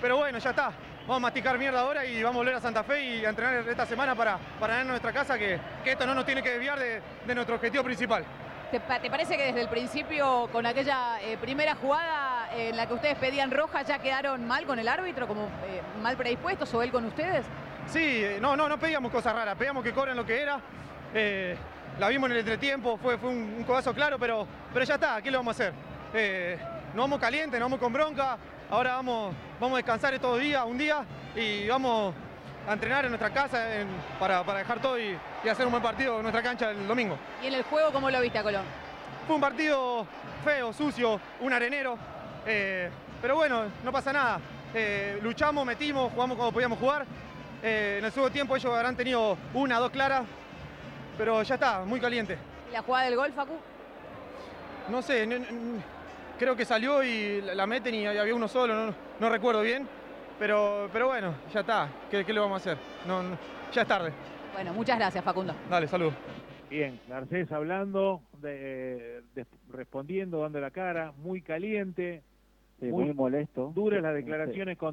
Pero bueno, ya está. Vamos a masticar mierda ahora y vamos a volver a Santa Fe y a entrenar esta semana para, para ganar nuestra casa, que, que esto no nos tiene que desviar de, de nuestro objetivo principal. ¿Te, pa- te parece que desde el principio, con aquella eh, primera jugada eh, en la que ustedes pedían roja, ya quedaron mal con el árbitro, como eh, mal predispuestos o él con ustedes? Sí, no, no, no pedíamos cosas raras, pedíamos que cobren lo que era. Eh, la vimos en el entretiempo, fue, fue un, un codazo claro, pero, pero ya está, ¿qué le vamos a hacer? Nos vamos calientes, nos vamos con bronca, ahora vamos, vamos a descansar estos días, un día, y vamos a entrenar en nuestra casa en- para, para dejar todo y, y hacer un buen partido en nuestra cancha el domingo. ¿Y en el juego cómo lo viste a Colón? Fue un partido feo, sucio, un arenero, eh, pero bueno, no pasa nada. Eh, luchamos, metimos, jugamos como podíamos jugar. Eh, en el segundo tiempo ellos habrán tenido una, dos claras, pero ya está, muy caliente. ¿Y la jugada del gol, Facu? No sé, creo que salió y la meten y había uno solo, no, no recuerdo bien, pero, pero bueno, ya está, ¿qué, qué le vamos a hacer? No, no, ya es tarde. Bueno, muchas gracias, Facundo. Dale, saludos. Bien, Garcés hablando, de- de- respondiendo, dando la cara, muy caliente, Sí, Muy muy molesto. duras las Sí. declaraciones con